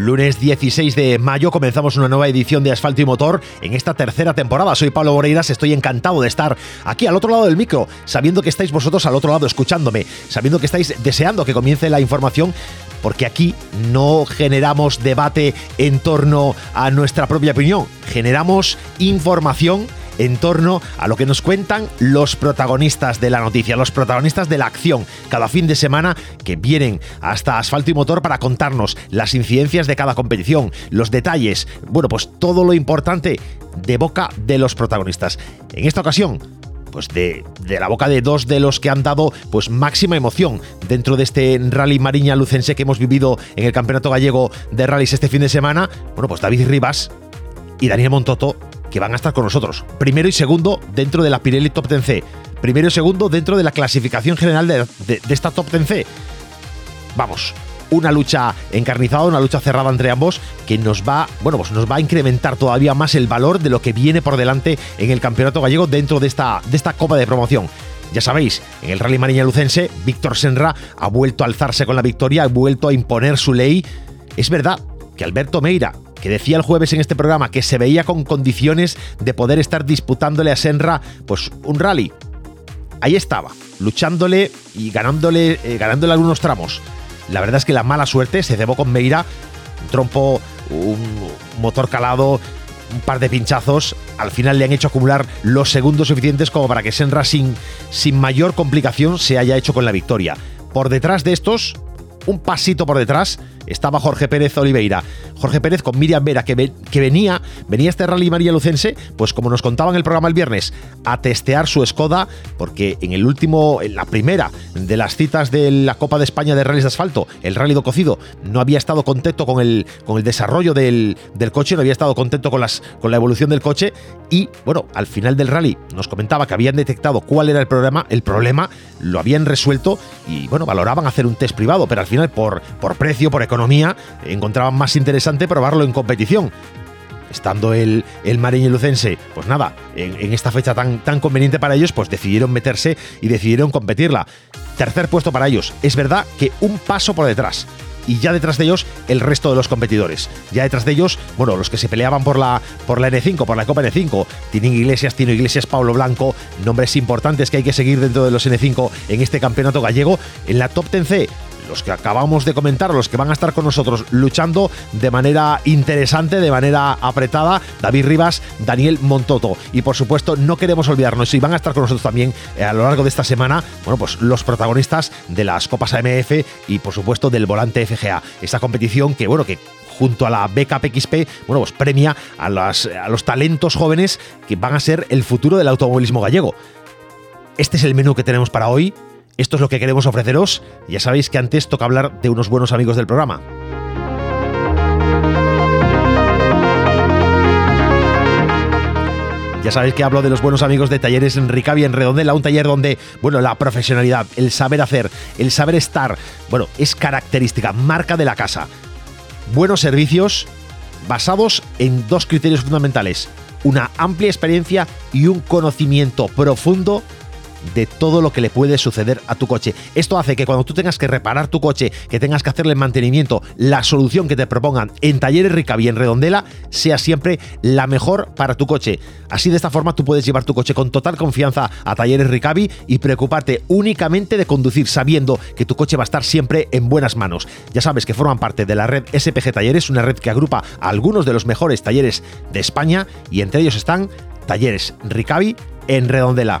Lunes 16 de mayo comenzamos una nueva edición de Asfalto y Motor en esta tercera temporada. Soy Pablo Moreiras, estoy encantado de estar aquí al otro lado del micro, sabiendo que estáis vosotros al otro lado escuchándome, sabiendo que estáis deseando que comience la información porque aquí no generamos debate en torno a nuestra propia opinión, generamos información en torno a lo que nos cuentan los protagonistas de la noticia, los protagonistas de la acción, cada fin de semana que vienen hasta Asfalto y Motor para contarnos las incidencias de cada competición, los detalles, bueno, pues todo lo importante de boca de los protagonistas. En esta ocasión, pues de, la boca de dos de los que han dado pues máxima emoción dentro de este rally Mariña Lucense que hemos vivido en el Campeonato Gallego de Rallys este fin de semana. Bueno, pues David Rivas y Daniel Montoto que van a estar con nosotros. Primero y segundo dentro de la Pirelli Top 10C. Primero y segundo dentro de la clasificación general de, esta Top 10C. Vamos, una lucha encarnizada, una lucha cerrada entre ambos que nos va, bueno, pues nos va a incrementar todavía más el valor de lo que viene por delante en el Campeonato Gallego dentro de esta, Copa de Promoción. Ya sabéis, en el Rally Mariña Lucense, Víctor Senra ha vuelto a alzarse con la victoria, ha vuelto a imponer su ley. Es verdad que Alberto Meira que decía el jueves en este programa que se veía con condiciones de poder estar disputándole a Senra pues un rally. Ahí estaba, luchándole y ganándole, eh, ganándole algunos tramos. La verdad es que la mala suerte se cebó con Meira, un trompo, un motor calado, un par de pinchazos, al final le han hecho acumular los segundos suficientes como para que Senra sin, sin mayor complicación se haya hecho con la victoria. Por detrás de estos, un pasito por detrás, estaba Jorge Pérez Oliveira. Jorge Pérez con Miriam Vera, que, que venía, venía este Rally María Lucense, pues como nos contaba en el programa el viernes, a testear su Skoda, porque en el último, en la primera de las citas de la Copa de España de Rallys de Asfalto, el Rally do Cocido, no había estado contento con el, con el desarrollo del, del coche, no había estado contento con, las, con la evolución del coche y, bueno, al final del rally nos comentaba que habían detectado cuál era el problema, el problema lo habían resuelto y, bueno, valoraban hacer un test privado, pero al final por, por precio, por economía, encontraban más interesante probarlo en competición. Estando el, el Mariño Lucense, pues nada, en, esta fecha tan, tan conveniente para ellos, pues decidieron meterse y decidieron competirla. Tercer puesto para ellos. Es verdad que un paso por detrás y ya detrás de ellos el resto de los competidores. Ya detrás de ellos, bueno, los que se peleaban por la, por la N5, por la Copa N5, tienen Iglesias, Tino Iglesias, Pablo Blanco, nombres importantes que hay que seguir dentro de los N5 en este campeonato gallego. En la Top 10C, los que acabamos de comentar, los que van a estar con nosotros luchando de manera interesante, de manera apretada, David Rivas, Daniel Montoto. Y por supuesto, no queremos olvidarnos, y van a estar con nosotros también eh, a lo largo de esta semana, bueno, pues los protagonistas de las Copas AMF y por supuesto del Volante FGA. Esta competición que, bueno, que junto a la BKPXP, bueno, pues premia a, a los talentos jóvenes que van a ser el futuro del automovilismo gallego. Este es el menú que tenemos para hoy. Esto es lo que queremos ofreceros. Ya sabéis que antes toca hablar de unos buenos amigos del programa. Ya sabéis que hablo de los buenos amigos de Talleres Enricavi en Redondela, un taller donde, bueno, la profesionalidad, el saber hacer, el saber estar, bueno, es característica, marca de la casa. Buenos servicios basados en dos criterios fundamentales, una amplia experiencia y un conocimiento profundo de todo lo que le puede suceder a tu coche. Esto hace que cuando tú tengas que reparar tu coche, que tengas que hacerle mantenimiento, la solución que te propongan en Talleres Ricavi en Redondela sea siempre la mejor para tu coche. Así de esta forma tú puedes llevar tu coche con total confianza a Talleres Ricavi y preocuparte únicamente de conducir sabiendo que tu coche va a estar siempre en buenas manos. Ya sabes que forman parte de la red SPG Talleres, una red que agrupa a algunos de los mejores talleres de España y entre ellos están Talleres Ricavi en Redondela.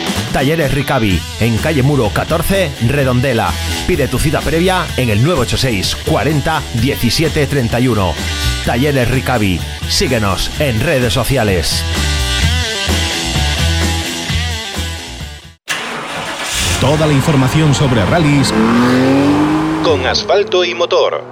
Talleres Ricavi, en calle Muro 14, Redondela. Pide tu cita previa en el 986 40 17 31. Talleres Ricavi. Síguenos en redes sociales. Toda la información sobre rallies con asfalto y motor.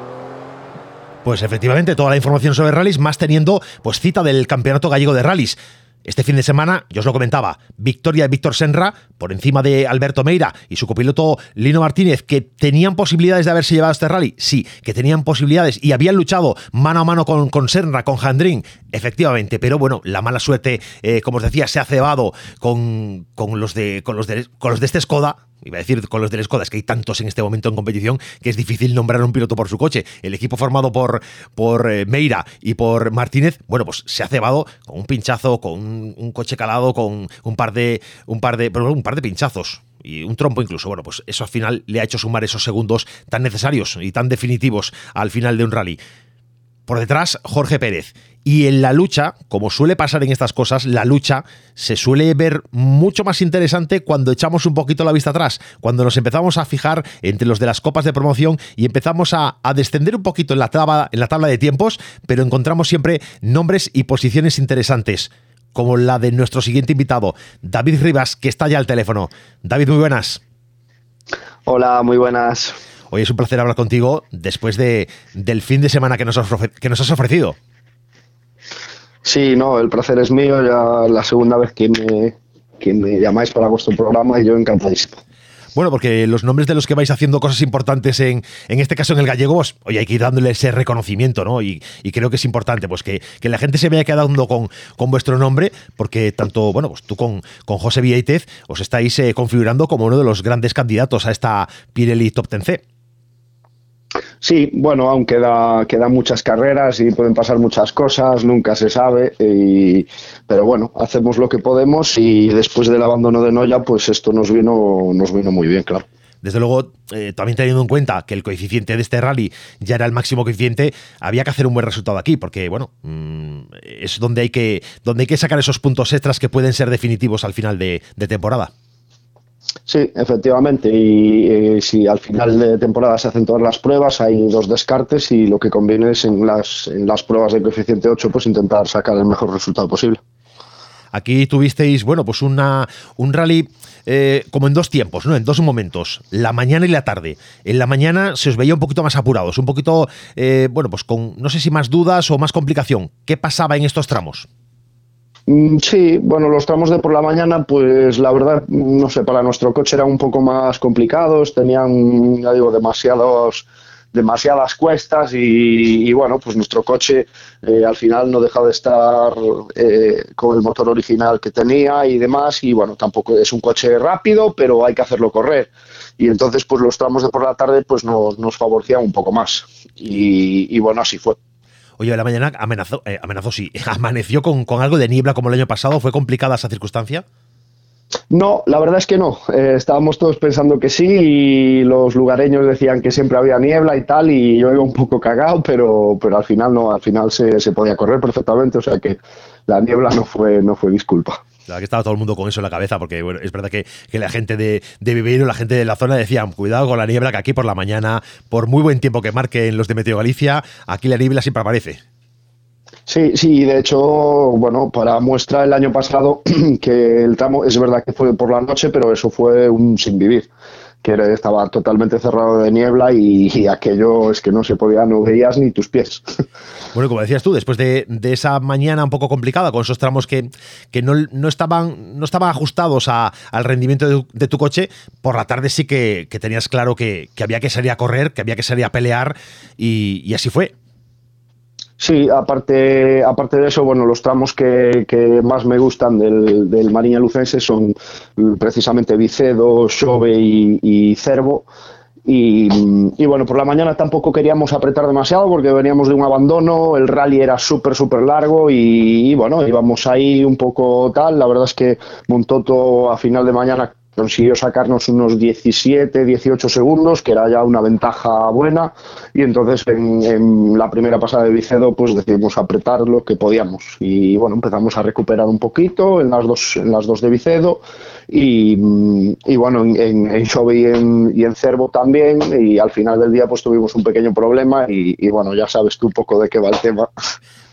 Pues efectivamente, toda la información sobre rallies, más teniendo pues cita del Campeonato Gallego de Rallies. Este fin de semana, yo os lo comentaba, victoria de Víctor Senra por encima de Alberto Meira y su copiloto Lino Martínez, que tenían posibilidades de haberse llevado este rally. Sí, que tenían posibilidades y habían luchado mano a mano con, con Senra, con Jandrín, efectivamente. Pero bueno, la mala suerte, eh, como os decía, se ha cebado con, con, los, de, con, los, de, con los de este Skoda, iba a decir con los del Skoda, es que hay tantos en este momento en competición que es difícil nombrar un piloto por su coche. El equipo formado por, por eh, Meira y por Martínez, bueno, pues se ha cebado con un pinchazo, con un, coche calado, con un par de, un par de, un par de pinchazos y un trompo incluso. Bueno, pues eso al final le ha hecho sumar esos segundos tan necesarios y tan definitivos al final de un rally. Por detrás, Jorge Pérez. Y en la lucha, como suele pasar en estas cosas, la lucha se suele ver mucho más interesante cuando echamos un poquito la vista atrás, cuando nos empezamos a fijar entre los de las copas de promoción y empezamos a, descender un poquito en la, tabla, en la tabla de tiempos, pero encontramos siempre nombres y posiciones interesantes, como la de nuestro siguiente invitado, David Rivas, que está ya al teléfono. David, muy buenas. Hola, muy buenas. Hoy es un placer hablar contigo después de, del fin de semana que nos, que nos has ofrecido. Sí, no, el placer es mío, ya la segunda vez que me, que me llamáis para vuestro programa y yo encantadísimo. Bueno, porque los nombres de los que vais haciendo cosas importantes en, en este caso en el gallego, pues, hay que ir dándole ese reconocimiento, ¿no? Y, creo que es importante, pues que, que, la gente se vaya quedando con, con vuestro nombre, porque tanto, bueno, pues tú con, con José Vieitez os estáis eh, configurando como uno de los grandes candidatos a esta Pirelli Top 10C. Sí, bueno, aún queda, quedan muchas carreras y pueden pasar muchas cosas, nunca se sabe, pero bueno, hacemos lo que podemos y después del abandono de Noya, pues esto nos vino, nos vino muy bien, claro. Desde luego, eh, también teniendo en cuenta que el coeficiente de este rally ya era el máximo coeficiente, había que hacer un buen resultado aquí, porque bueno, mm, es donde hay que, donde hay que sacar esos puntos extras que pueden ser definitivos al final de temporada. Sí, efectivamente. Y eh, si al final de temporada se hacen todas las pruebas, hay dos descartes y lo que conviene es en las, en las pruebas de coeficiente 8 pues intentar sacar el mejor resultado posible. Aquí tuvisteis, bueno, pues una, un rally eh, como en dos tiempos, ¿no? En dos momentos, la mañana y la tarde. En la mañana se os veía un poquito más apurados, un poquito, eh, bueno, pues con, no sé si más dudas o más complicación. ¿Qué pasaba en estos tramos? Mm, sí, bueno, los tramos de por la mañana, pues la verdad, no sé, para nuestro coche eran un poco más complicados, tenían, ya digo, demasiados demasiadas cuestas y, bueno, pues nuestro coche eh, al final no deja de estar eh, con el motor original que tenía y demás y bueno, tampoco es un coche rápido, pero hay que hacerlo correr y entonces pues los tramos de por la tarde pues nos, nos favorecían un poco más y bueno, así fue. Oye, la mañana amenazó, eh, amenazó sí, amaneció con, algo de niebla como el año pasado. ¿Fue complicada esa circunstancia? No, la verdad es que no. Eh, estábamos todos pensando que sí y los lugareños decían que siempre había niebla y tal y yo iba un poco cagado, pero, pero al final no, al final se, se podía correr perfectamente, o sea que la niebla no fue, no fue disculpa. Que estaba todo el mundo con eso en la cabeza, porque bueno, es verdad que, la gente de, de Viveiro, la gente de la zona decían, cuidado con la niebla, que aquí por la mañana, por muy buen tiempo que marquen los de Meteo Galicia, aquí la niebla siempre aparece. Sí, sí, de hecho, bueno, para muestra el año pasado que el tramo es verdad que fue por la noche, pero eso fue un sin vivir que estaba totalmente cerrado de niebla y, aquello es que no se podía, no veías ni tus pies. Bueno, como decías tú, después de, esa mañana un poco complicada, con esos tramos que, que no, estaban, no estaban ajustados al rendimiento de, tu coche, por la tarde sí que, tenías claro que, había que salir a correr, que había que salir a pelear y así fue. Sí, aparte, aparte de eso, bueno, los tramos que, más me gustan del, del Mariña Lucense son precisamente Vicedo, Xove y, Cervo. Y, bueno, por la mañana tampoco queríamos apretar demasiado porque veníamos de un abandono, el rally era súper, súper largo y, bueno, íbamos ahí un poco tal. La verdad es que Montoto a final de mañana consiguió sacarnos unos 17, 18 segundos, que era ya una ventaja buena, y entonces en, la primera pasada de Vicedo pues decidimos apretar lo que podíamos. Y bueno, empezamos a recuperar un poquito en las dos, en las dos de Vicedo, y, bueno, en, en y en, y Cervo también, y al final del día pues tuvimos un pequeño problema, y, y bueno, ya sabes tú un poco de qué va el tema.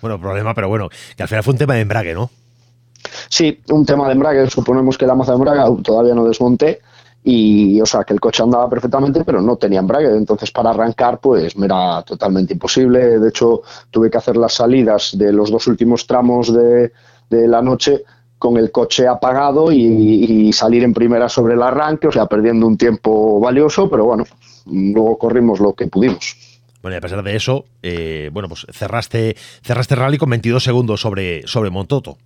Bueno, problema, pero bueno, que al final fue un tema de embrague, ¿no? Sí, un tema de embrague. Suponemos que la maza de embrague todavía no desmonté y, o sea, que el coche andaba perfectamente, pero no tenía embrague. Entonces, para arrancar, pues me era totalmente imposible. De hecho, tuve que hacer las salidas de los dos últimos tramos de, la noche con el coche apagado y, salir en primera sobre el arranque, o sea, perdiendo un tiempo valioso, pero bueno, luego corrimos lo que pudimos. Bueno, y a pesar de eso, eh, bueno, pues cerraste, cerraste rally con 22 segundos sobre, sobre Montoto.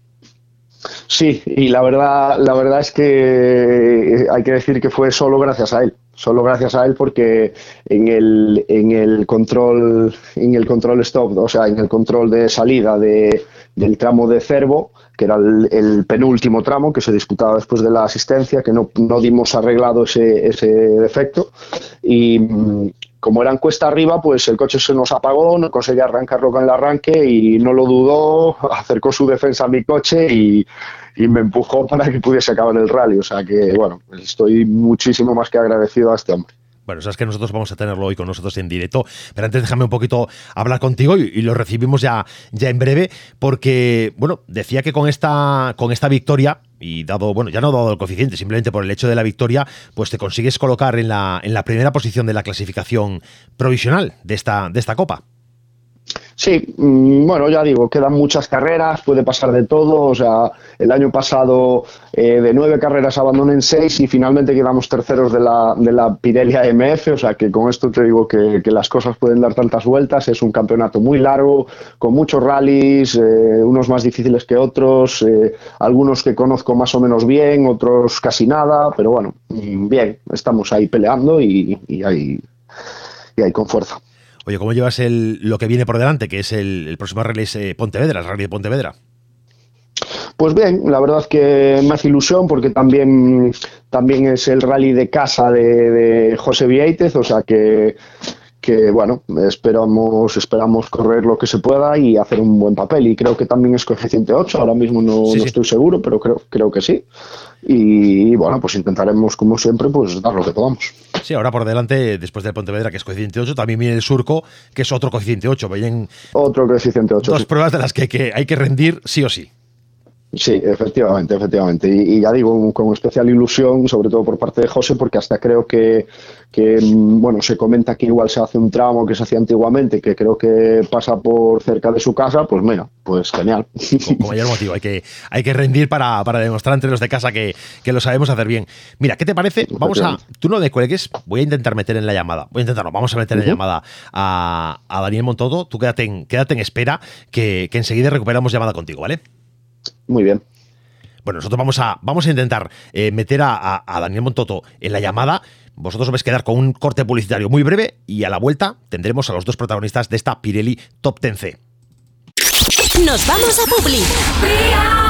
Sí, y la verdad, la verdad es que hay que decir que fue solo gracias a él, solo gracias a él porque en el, en el control, en el control stop, o sea, en el control de salida de, del tramo de Cervo, que era el, penúltimo tramo que se disputaba después de la asistencia, que no, no dimos arreglado ese, ese defecto y, como era en cuesta arriba, pues el coche se nos apagó, no conseguía arrancarlo con el arranque y no lo dudó, acercó su defensa a mi coche y, me empujó para que pudiese acabar el rally. O sea que, bueno, estoy muchísimo más que agradecido a este hombre. Bueno, sabes que nosotros vamos a tenerlo hoy con nosotros en directo, pero antes déjame un poquito hablar contigo y, lo recibimos ya, ya en breve, porque, bueno, decía que con esta, con esta victoria, y dado, bueno, ya no dado el coeficiente, simplemente por el hecho de la victoria, pues te consigues colocar en la, en la primera posición de la clasificación provisional de esta, de esta copa. Sí, mm, bueno, ya digo, quedan muchas carreras, puede pasar de todo. O sea, el año pasado eh, de nueve carreras abandoné en seis y finalmente quedamos terceros de la, de la Pirelli AMF. O sea, que con esto te digo que, las cosas pueden dar tantas vueltas. Es un campeonato muy largo, con muchos rallies, eh, unos más difíciles que otros, eh, algunos que conozco más o menos bien, otros casi nada. Pero bueno, mm, bien, estamos ahí peleando y, y, ahí, y ahí con fuerza. Oye, ¿cómo llevas el, lo que viene por delante, que es el, próximo rally eh, Pontevedra, el rally de Pontevedra? Pues bien, la verdad que me hace ilusión porque también, también es el rally de casa de, José Vieites, o sea que, que bueno, esperamos, esperamos correr lo que se pueda y hacer un buen papel. Y creo que también es coeficiente 8, ahora mismo no, no estoy seguro, pero creo, creo que sí. Y, bueno, pues intentaremos, como siempre, pues dar lo que podamos. Sí, ahora por delante, después del Pontevedra, que es coeficiente 8, también viene el Surco, que es otro coeficiente 8. Vayan otro coeficiente 8. Dos pruebas de las que, que hay que rendir sí o sí. Sí, efectivamente, efectivamente. Y, ya digo, con especial ilusión, sobre todo por parte de José, porque hasta creo que, que, mm, bueno, se comenta que igual se hace un tramo que se hacía antiguamente, que creo que pasa por cerca de su casa, pues mira, pues genial. Con, mayor motivo, hay que, hay que rendir para, para demostrar entre los de casa que, que, lo sabemos hacer bien. Mira, ¿qué te parece? Vamos a, tú no descuelgues, voy a intentar meter en la llamada, voy a intentarlo, vamos a meter en la llamada a, a Daniel Montodo, tú quédate en, quédate en espera, que, que enseguida recuperamos llamada contigo, ¿vale? Muy bien. Bueno, nosotros vamos a, vamos a intentar eh, meter a, Daniel Montoto en la llamada. Vosotros os vais a quedar con un corte publicitario muy breve y a la vuelta tendremos a los dos protagonistas de esta Pirelli Top 10C. Nos vamos a Publi.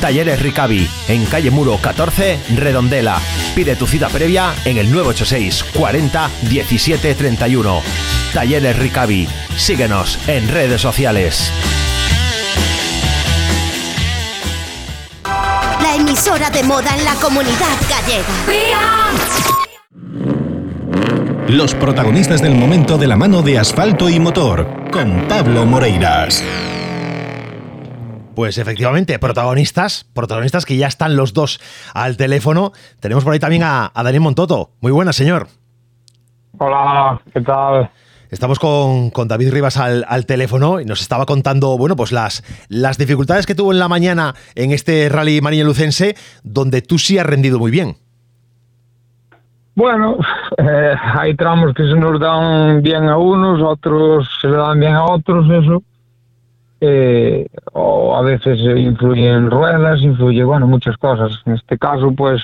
Talleres Ricavi, en calle Muro 14, Redondela. Pide tu cita previa en el 986 40 17 31. Talleres Ricavi. Síguenos en redes sociales. La emisora de moda en la comunidad gallega. Los protagonistas del momento de la mano de asfalto y motor, con Pablo Moreiras. Pues efectivamente, protagonistas, protagonistas que ya están los dos al teléfono. Tenemos por ahí también a, Daniel Montoto. Muy buenas, señor. Hola, ¿qué tal? Estamos con, David Rivas al, teléfono y nos estaba contando, bueno, pues las, las dificultades que tuvo en la mañana en este rally Lucense, donde tú sí has rendido muy bien. Bueno, eh, hay tramos que se nos dan bien a unos, otros se le dan bien a otros, eso. Eh, o a veces influyen ruedas, influye, bueno, muchas cosas. En este caso, pues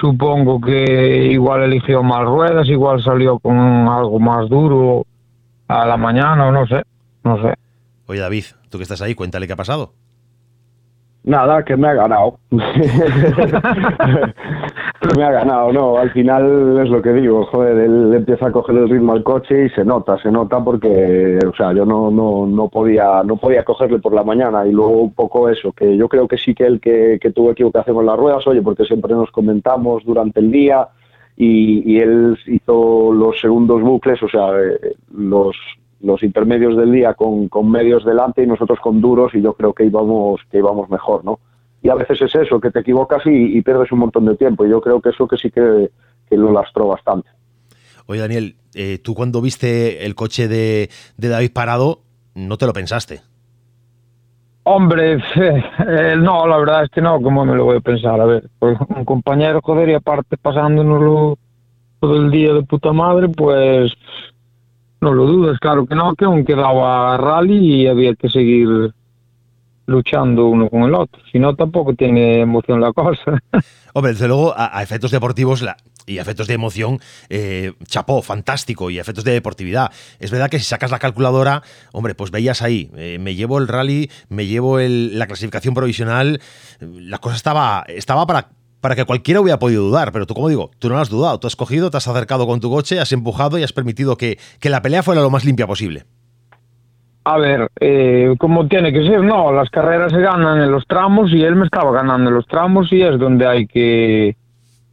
supongo que igual eligió más ruedas, igual salió con algo más duro a la mañana o no sé, no sé. Oye David, tú que estás ahí, cuéntale qué ha pasado. Nada, que me ha ganado. me ha ganado, no. Al final es lo que digo, joder, él empieza a coger el ritmo al coche y se nota, se nota porque, o sea, yo no, no, no podía, no podía cogerle por la mañana y luego un poco eso, que yo creo que sí que él que, que tuvo equivocación con las ruedas, oye, porque siempre nos comentamos durante el día y, y él hizo los segundos bucles, o sea, eh, los los intermedios del día con, con, medios delante y nosotros con duros y yo creo que íbamos, que íbamos mejor, ¿no? Y a veces es eso, que te equivocas y, y pierdes un montón de tiempo y yo creo que eso que sí que, que lo lastró bastante. Oye Daniel, eh, tú cuando viste el coche de, de, David parado, no te lo pensaste. Hombre, eh, no, la verdad es que no, ¿cómo me lo voy a pensar? A ver, pues un compañero, joder, y aparte pasándonos todo el día de puta madre, pues no lo dudes, claro que no, que aún quedaba rally y había que seguir luchando uno con el otro. Si no, tampoco tiene emoción la cosa. Hombre, desde luego, a, efectos deportivos la, y a efectos de emoción, eh, chapó, fantástico, y efectos de deportividad. Es verdad que si sacas la calculadora, hombre, pues veías ahí, eh, me llevo el rally, me llevo el, la clasificación provisional, la cosa estaba, estaba para, para que cualquiera hubiera podido dudar, pero tú, como digo, tú no has dudado, tú has cogido, te has acercado con tu coche, has empujado y has permitido que, que la pelea fuera lo más limpia posible. A ver, eh, como tiene que ser, no, las carreras se ganan en los tramos y él me estaba ganando en los tramos y es donde hay que,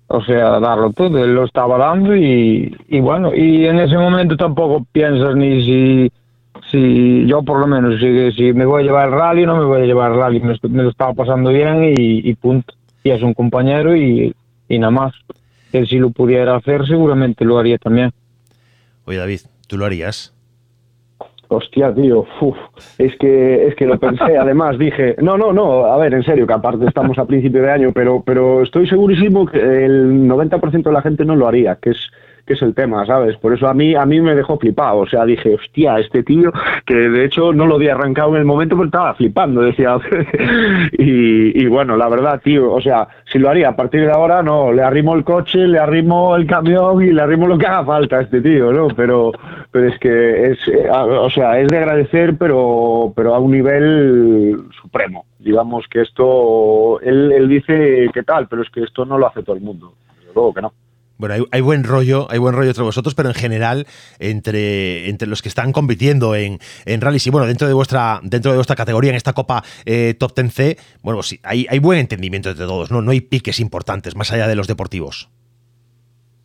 o sea, darlo todo, él lo estaba dando y, bueno, y en ese momento tampoco piensas ni si, si yo por lo menos, si, si me voy a llevar el rally no me voy a llevar el rally, me, me lo estaba pasando bien y punto y es un compañero y, y nada más. Él si lo pudiera hacer seguramente lo haría también. Oye David, ¿tú lo harías? Hostia, tío, uf, es que es que lo pensé, además dije, no, no, no, a ver, en serio, que aparte estamos a principio de año, pero pero estoy segurísimo que el 90% de la gente no lo haría, que es que es el tema, ¿sabes? Por eso a mí a mí me dejó flipado, o sea, dije, hostia, este tío, que de hecho no lo había arrancado en el momento porque estaba flipando, decía, y, bueno, la verdad, tío, o sea, si lo haría a partir de ahora, no, le arrimo el coche, le arrimo el camión y le arrimo lo que haga falta a este tío, ¿no? Pero, pero es que es, o sea, es de agradecer, pero, pero a un nivel supremo. Digamos que esto, él, él dice que tal, pero es que esto no lo hace todo el mundo, desde luego que no. Bueno, hay, buen rollo, hay buen rollo entre vosotros, pero en general entre, entre los que están compitiendo en, en rallies y bueno, dentro de vuestra, dentro de vuestra categoría, en esta Copa eh, Top 10C, bueno, sí, hay, hay buen entendimiento entre todos, ¿no? No hay piques importantes, más allá de los deportivos.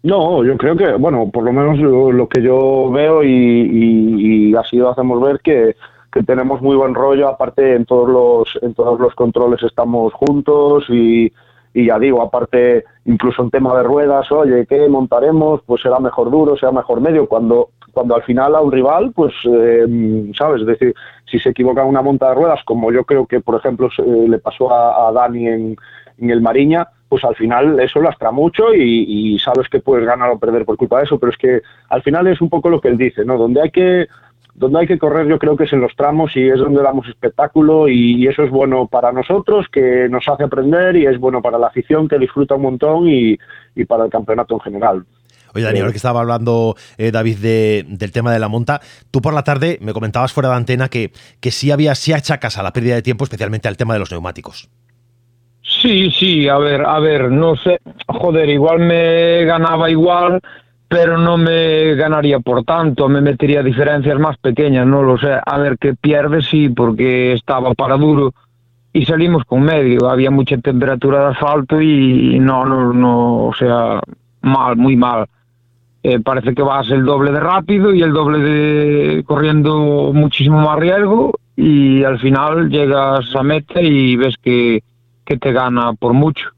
No, yo creo que, bueno, por lo menos lo, lo que yo veo y, y, y, así lo hacemos ver que, que tenemos muy buen rollo, aparte en todos los, en todos los controles estamos juntos y, y ya digo, aparte, incluso en tema de ruedas, oye, ¿qué montaremos? Pues será mejor duro, será mejor medio, cuando cuando al final a un rival, pues, eh, ¿sabes? Es decir, si se equivoca una monta de ruedas, como yo creo que, por ejemplo, eh, le pasó a, a Dani en, en, el Mariña, pues al final eso lastra mucho y, y, sabes que puedes ganar o perder por culpa de eso, pero es que al final es un poco lo que él dice, ¿no? Donde hay que donde hay que correr yo creo que es en los tramos y es donde damos espectáculo y, eso es bueno para nosotros, que nos hace aprender y es bueno para la afición que disfruta un montón y, y para el campeonato en general. Oye, Dani, ahora que estaba hablando eh, David de, del tema de la monta, tú por la tarde me comentabas fuera de antena que, que sí había, sí achacas a la pérdida de tiempo, especialmente al tema de los neumáticos. Sí, sí, a ver, a ver, no sé, joder, igual me ganaba igual, pero no me ganaría por tanto, me metería diferencias más pequeñas, no lo sé. A ver, que pierde sí, porque estaba para duro y salimos con medio. Había mucha temperatura de asfalto y no, no, no, o sea, mal, muy mal. Eh, parece que vas el doble de rápido y el doble de corriendo muchísimo más riesgo y al final llegas a meta y ves que, que te gana por mucho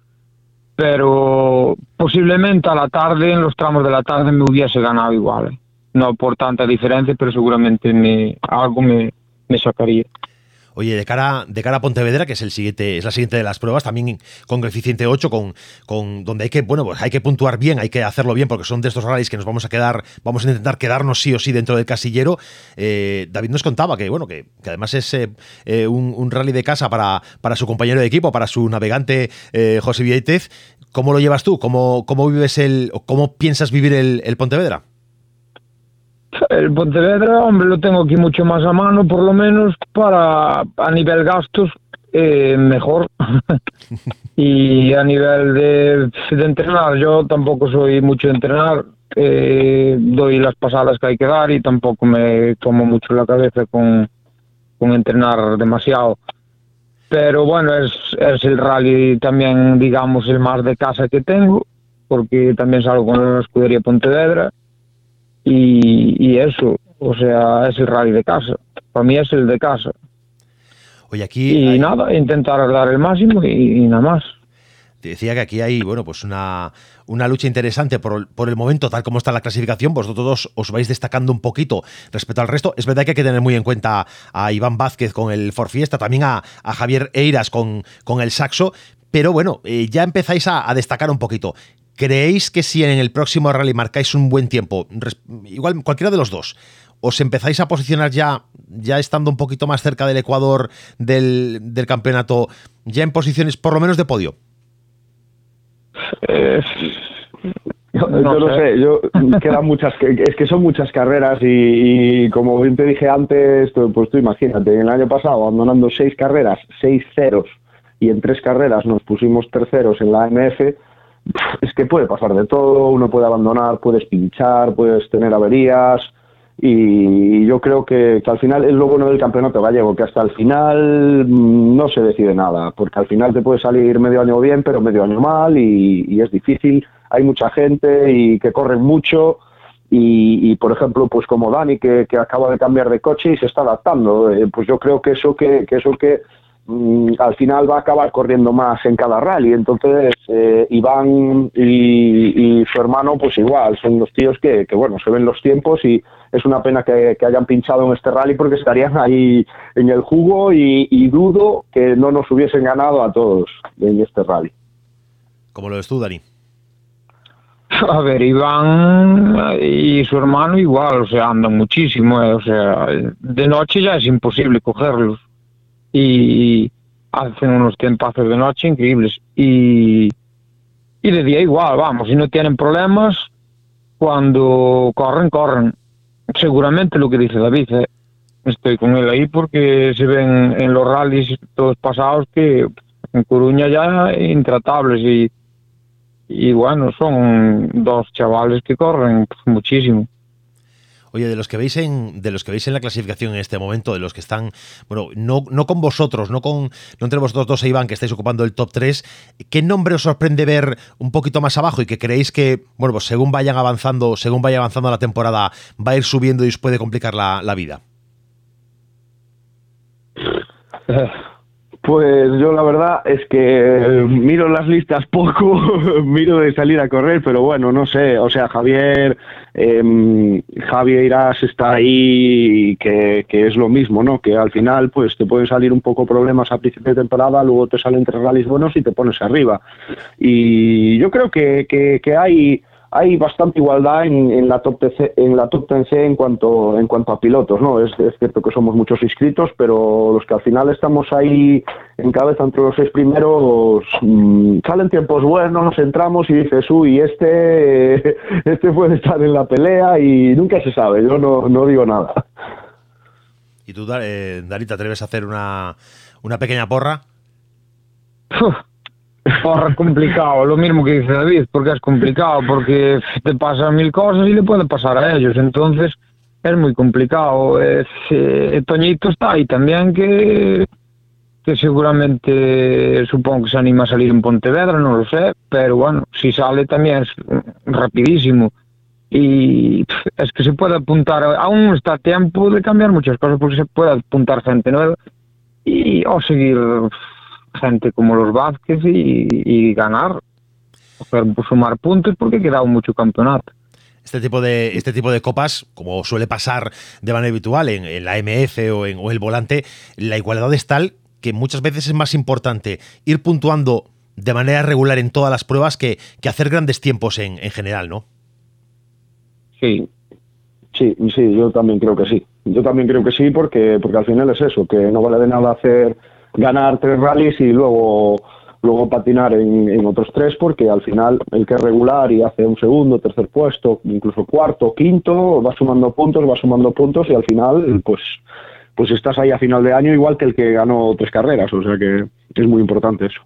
pero posiblemente a la tarde, en los tramos de la tarde, me hubiese ganado igual. ¿eh? No por tanta diferencia, pero seguramente me, algo me, me sacaría. Oye, de cara, de cara a Pontevedra, que es el siguiente, es la siguiente de las pruebas, también con coeficiente 8, con, con donde hay que, bueno, pues hay que puntuar bien, hay que hacerlo bien, porque son de estos rallies que nos vamos a quedar, vamos a intentar quedarnos sí o sí dentro del casillero. Eh, David nos contaba que, bueno, que, además es eh, eh, un, rally de casa para, para su compañero de equipo, para su navegante José Vieitez. ¿Cómo lo llevas tú? ¿Cómo, cómo vives el, cómo piensas vivir el, el Pontevedra? El Pontevedra, hombre, lo tengo aquí mucho más a mano, por lo menos para a nivel gastos, eh, mejor. y a nivel de, entrenar, yo tampoco soy mucho de entrenar, eh, doy las pasadas que hay que dar y tampoco me tomo mucho la cabeza con, con entrenar demasiado. Pero bueno, es, es el rally también, digamos, el más de casa que tengo, porque también salgo con la escudería Pontevedra y, eso, o sea, es el rally de casa. Para mí es el de casa. Oye, aquí. Y nada, intentar dar el máximo y, nada más. Te decía que aquí hay, bueno, pues una, una lucha interesante por, por, el momento, tal como está la clasificación. Vosotros os vais destacando un poquito respecto al resto. Es verdad que hay que tener muy en cuenta a Iván Vázquez con el Forfiesta, también a, a Javier Eiras con, con el Saxo, pero bueno, eh, ya empezáis a, a, destacar un poquito. ¿Creéis que si en el próximo rally marcáis un buen tiempo, igual cualquiera de los dos, os empezáis a posicionar ya, ya estando un poquito más cerca del Ecuador del, campeonato, ya en posiciones por lo menos de podio? Eh, yo no, sé, yo quedan muchas, es que son muchas carreras y, como bien te dije antes, pues tú imagínate, el año pasado abandonando seis carreras, seis ceros y en tres carreras nos pusimos terceros en la MF, es que puede pasar de todo, uno puede abandonar, puedes pinchar, puedes tener averías y yo creo que, al final es lo bueno del campeonato gallego, que hasta el final mm, no se decide nada, porque al final te puede salir medio año bien, pero medio año mal y, es difícil, hay mucha gente y que corren mucho y, por ejemplo, pues como Dani que, acaba de cambiar de coche y se está adaptando, eh, pues yo creo que eso que, que eso que Mm, al final va a acabar corriendo más en cada rally. Entonces, eh, Iván y, su hermano, pues igual, son los tíos que, bueno, se ven los tiempos y es una pena que, hayan pinchado en este rally porque estarían ahí en el jugo y, dudo que no nos hubiesen ganado a todos en este rally. ¿Cómo lo ves tú, Dani? A ver, Iván y su hermano igual, o sea, andan muchísimo, eh, o sea, de noche ya es imposible cogerlos y hacen unos tiempazos de noche increíbles. Y, y de día igual, vamos, si no tienen problemas, cuando corren, corren. Seguramente lo que dice David, ¿eh? estoy con él ahí porque se ven en los rallies todos pasados que en Coruña ya intratables y, y bueno, son dos chavales que corren muchísimo. Oye, de los que veis en, de los que veis en la clasificación en este momento, de los que están, bueno, no, no con vosotros, no con, no entre vosotros dos e Iván, que estáis ocupando el top 3, ¿qué nombre os sorprende ver un poquito más abajo y que creéis que, bueno, pues según vayan avanzando, según vaya avanzando la temporada, va a ir subiendo y os puede complicar la, la vida? Pues yo la verdad es que miro las listas poco, miro de salir a correr, pero bueno, no sé, o sea, Javier, eh, Javier Irás está ahí, que, que es lo mismo, ¿no? Que al final pues te pueden salir un poco problemas a principio de temporada, luego te salen tres rallies buenos y te pones arriba. Y yo creo que, que, que hay hay bastante igualdad en, la top TC, en la top 10 en cuanto en cuanto a pilotos no es, cierto que somos muchos inscritos pero los que al final estamos ahí en cabeza entre los seis primeros mm, salen tiempos buenos entramos y dices uy este este puede estar en la pelea y nunca se sabe yo no, no digo nada y tú eh, Darita atreves a hacer una una pequeña porra Porra complicado, lo mismo que dice David, porque es complicado, porque te pasan mil cosas y le puede pasar a ellos, entonces es muy complicado. Es, eh, Toñito está ahí también que, que seguramente supongo que se anima a salir en Pontevedra, no lo sé, pero bueno, si sale también es rapidísimo. Y es que se puede apuntar, aún está tiempo de cambiar muchas cosas porque se puede apuntar gente nueva y o seguir gente como los Vázquez y, ganar, pues, sumar puntos porque ha quedado mucho campeonato. Este tipo de, este tipo de copas, como suele pasar de manera habitual en, la MF o en el volante, la igualdad es tal que muchas veces es más importante ir puntuando de manera regular en todas las pruebas que, hacer grandes tiempos en, en, general, ¿no? Sí, sí, sí, yo también creo que sí. Yo también creo que sí porque, porque al final es eso, que no vale de nada hacer ganar tres rallies y luego luego patinar en, en, otros tres porque al final el que es regular y hace un segundo, tercer puesto, incluso cuarto, quinto, va sumando puntos, va sumando puntos y al final pues pues estás ahí a final de año igual que el que ganó tres carreras, o sea que es muy importante eso.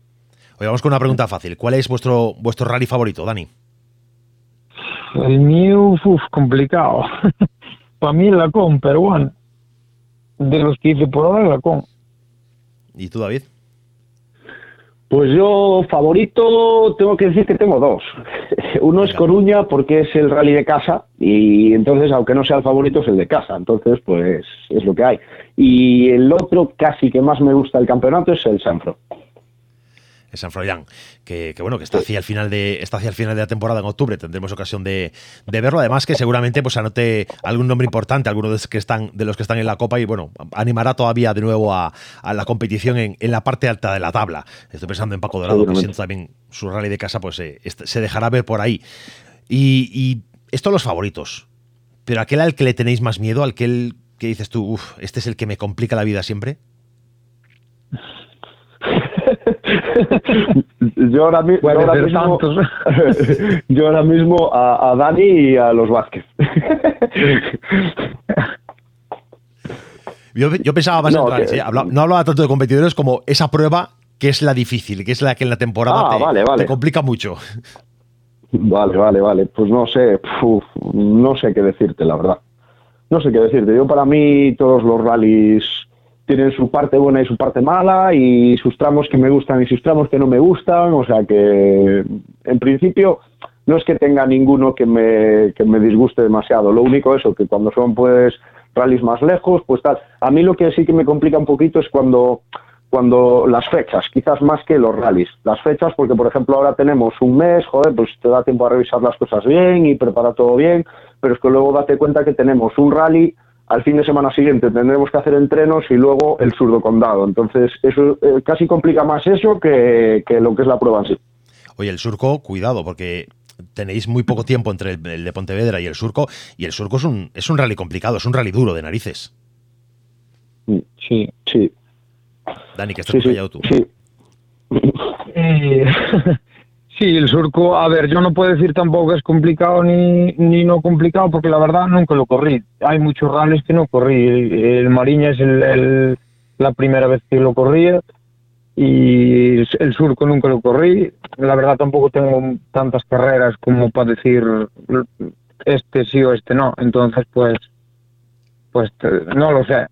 Hoy vamos con una pregunta fácil. ¿Cuál es vuestro vuestro rally favorito, Dani? El mío, uf, complicado. Para mí la con, pero bueno, de los que hice por ahora la con. ¿Y tú, David? Pues yo, favorito, tengo que decir que tengo dos. Uno es Coruña porque es el rally de casa y entonces, aunque no sea el favorito, es el de casa. Entonces, pues es lo que hay. Y el otro, casi que más me gusta el campeonato, es el Sanfro. San Froilán, que, bueno, que está hacia el final de está hacia el final de la temporada en octubre, tendremos ocasión de, verlo. Además que seguramente pues anote algún nombre importante, algunos de los que están, de los que están en la Copa y bueno, animará todavía de nuevo a, la competición en, la parte alta de la tabla. Estoy pensando en Paco Dorado, que siento también su rally de casa, pues eh, se dejará ver por ahí. Y, y esto los favoritos. Pero aquel al que le tenéis más miedo, aquel que dices tú, uff, este es el que me complica la vida siempre. yo ahora, mismo, yo ahora mismo a, Dani y a los Vázquez. yo, pensaba más no, en no hablaba tanto de competidores como esa prueba que es la difícil, que es la que en la temporada ah, te, complica mucho. Vale, vale, vale. Pues no sé, no sé qué decirte, la verdad. No sé qué decirte. Yo para mí todos los rallies tienen su parte buena y su parte mala y sus tramos que me gustan y sus tramos que no me gustan, o sea que en principio no es que tenga ninguno que me, que me disguste demasiado, lo único eso, que cuando son pues rallies más lejos, pues tal. A mí lo que sí que me complica un poquito es cuando cuando las fechas, quizás más que los rallies. Las fechas, porque por ejemplo ahora tenemos un mes, joder, pues te da tiempo a revisar las cosas bien y preparar todo bien, pero es que luego date cuenta que tenemos un rally al fin de semana siguiente tendremos que hacer entrenos y luego el surdo condado. Entonces, eso eh, casi complica más eso que, lo que es la prueba en sí. Oye, el surco, cuidado, porque tenéis muy poco tiempo entre el, de Pontevedra y el surco, y el surco es un, es un rally complicado, es un rally duro de narices. Mm, sí, sí. Dani, que estás callado tú. Sí. Eh, Sí, el surco, a ver, yo no puedo decir tampoco que es complicado ni, ni no complicado, porque la verdad nunca lo corrí. Hay muchos rallies que no corrí. El, Mariña es el, la primera vez que lo corría y el surco nunca lo corrí. La verdad tampoco tengo tantas carreras como para decir este sí o este no. Entonces, pues, pues no lo sé.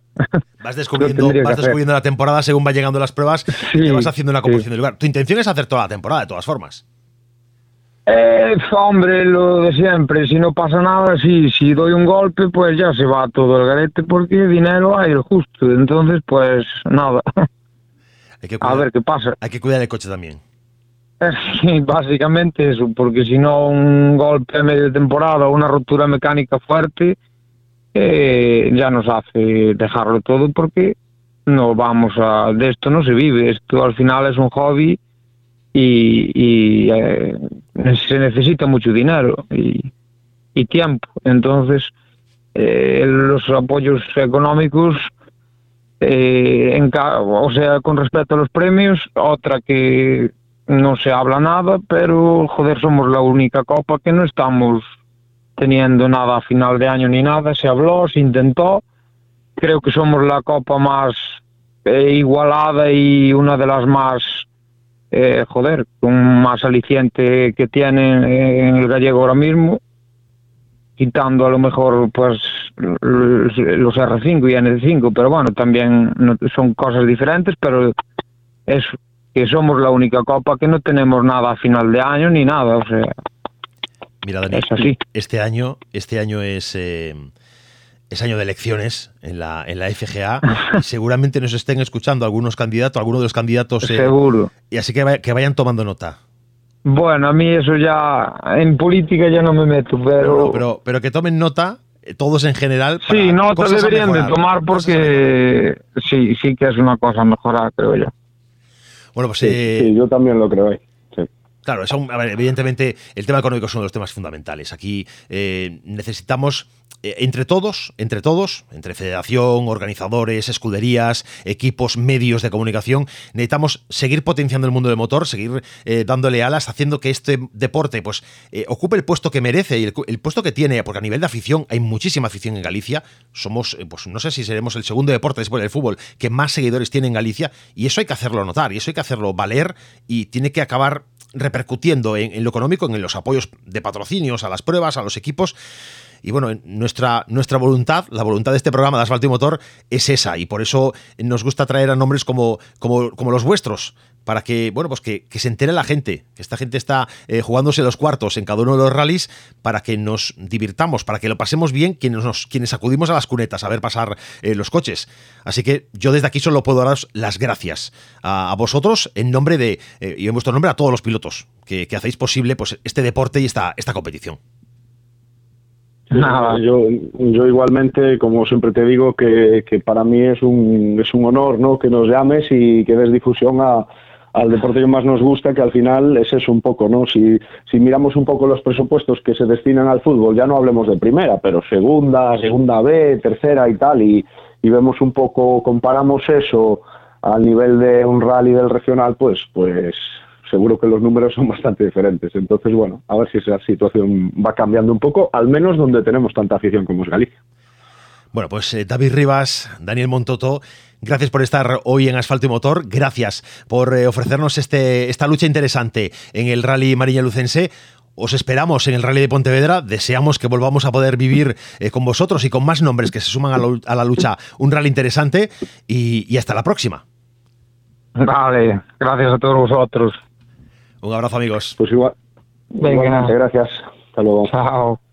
Vas descubriendo, vas descubriendo la temporada según van llegando las pruebas y te vas haciendo una composición de lugar. Tu intención es hacer toda la temporada, de todas formas. Eh, hombre, lo de siempre, si no pasa nada, sí, si doy un golpe, pues ya se va todo el garete porque dinero hay el justo, entonces pues nada. a ver qué pasa. Hay que cuidar el coche también. Sí, básicamente eso, porque si no un golpe a medio de temporada o una rotura mecánica fuerte eh, ya nos hace dejarlo todo porque no vamos a... De esto no se vive, esto al final es un hobby y, eh, se necesita mucho dinero y, tiempo. Entonces, eh, los apoyos económicos, eh, en, o sea, con respecto a los premios, otra que no se habla nada, pero joder, somos la única copa que no estamos teniendo nada a final de año ni nada, se habló, se intentó. Creo que somos la copa más igualada y una de las más eh, joder, un más aliciente que tiene en el gallego ahora mismo, quitando a lo mejor pues los R5 y N5, pero bueno, también son cosas diferentes, pero es que somos la única copa que no tenemos nada a final de año ni nada, o sea. Mira, Dani, es así. este año, este año es eh, es año de elecciones en la, en la FGA y seguramente nos estén escuchando algunos candidatos, algunos de los candidatos. Eh, Seguro. Y así que, que vayan tomando nota. Bueno, a mí eso ya, en política ya no me meto, pero... pero, pero que tomen nota eh, todos en general. sí, nota deberían de tomar porque sí, sí que es una cosa mejorar, creo yo. Bueno, pues... Sí, eh, yo también lo creo. Sí. Claro, evidentemente el tema económico es uno de los temas fundamentales. Aquí eh, necesitamos eh, entre todos, entre todos, entre federación, organizadores, escuderías, equipos, medios de comunicación, necesitamos seguir potenciando el mundo del motor, seguir eh, dándole alas, haciendo que este deporte pues ocupe el puesto que merece y el, puesto que tiene, porque a nivel de afición hay muchísima afición en Galicia. Somos, pues no sé si seremos el segundo deporte después del fútbol que más seguidores tiene en Galicia y eso hay que hacerlo notar y eso hay que hacerlo valer y tiene que acabar repercutiendo en, lo económico, en los apoyos de patrocinios a las pruebas, a los equipos. Y bueno, nuestra, nuestra voluntad, la voluntad de este programa de Asfalto y Motor es esa, y por eso nos gusta traer a nombres como, como, como los vuestros, para que, bueno, pues que, se entere la gente, que esta gente está eh, jugándose los cuartos en cada uno de los rallies para que nos divirtamos, para que lo pasemos bien quienes, nos, quienes acudimos a las cunetas a ver pasar eh, los coches. Así que yo desde aquí solo puedo daros las gracias a, vosotros en nombre de, eh, y en vuestro nombre a todos los pilotos que, hacéis posible pues, este deporte y esta, esta competición. Nada. Yo, yo igualmente, como siempre te digo, que, que, para mí es un, es un honor ¿no? que nos llames y que des difusión a, al deporte que más nos gusta, que al final es eso un poco, ¿no? Si, si miramos un poco los presupuestos que se destinan al fútbol, ya no hablemos de primera, pero segunda, segunda B, tercera y tal, y, vemos un poco, comparamos eso al nivel de un rally del regional, pues, pues seguro que los números son bastante diferentes. Entonces, bueno, a ver si esa situación va cambiando un poco, al menos donde tenemos tanta afición como es Galicia. Bueno, pues eh, David Rivas, Daniel Montoto, gracias por estar hoy en Asfalto y Motor, gracias por eh, ofrecernos este, esta lucha interesante en el Rally Marilla Lucense. Os esperamos en el Rally de Pontevedra. Deseamos que volvamos a poder vivir eh, con vosotros y con más nombres que se suman a la, lucha un rally interesante. Y, y, hasta la próxima. Vale, gracias a todos vosotros. Un abrazo, amigos. Pues igual. Venga. Gracias. Hasta luego. Chao.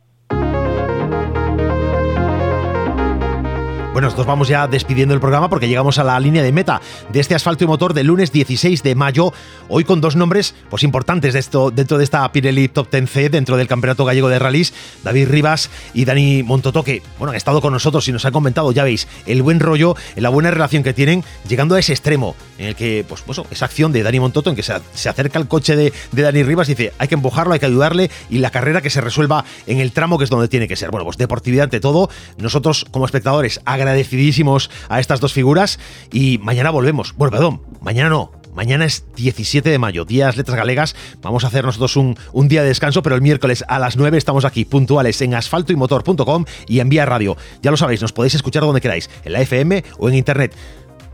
Bueno, nosotros vamos ya despidiendo el programa porque llegamos a la línea de meta de este asfalto y motor del lunes 16 de mayo. Hoy con dos nombres pues importantes de esto, dentro de esta Pirelli Top 10C, dentro del Campeonato Gallego de Rallys, David Rivas y Dani Montoto, que bueno, han estado con nosotros y nos han comentado, ya veis, el buen rollo, la buena relación que tienen, llegando a ese extremo en el que, pues, pues esa acción de Dani Montoto en que se, acerca al coche de, de Dani Rivas y dice, hay que empujarlo, hay que ayudarle y la carrera que se resuelva en el tramo que es donde tiene que ser. Bueno, pues deportividad ante todo. Nosotros como espectadores agradecemos agradecidísimos a estas dos figuras y mañana volvemos. Bueno, perdón, mañana no, Mañana es 17 de mayo, días letras galegas. Vamos a hacer nosotros un, día de descanso, pero el miércoles a las 9 estamos aquí, puntuales, en asfaltoymotor.com y en Vía Radio. Ya lo sabéis, nos podéis escuchar donde queráis, en la FM o en Internet.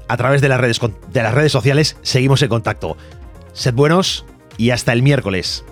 A través de las redes, de las redes sociales seguimos en contacto. Sed buenos y hasta el miércoles.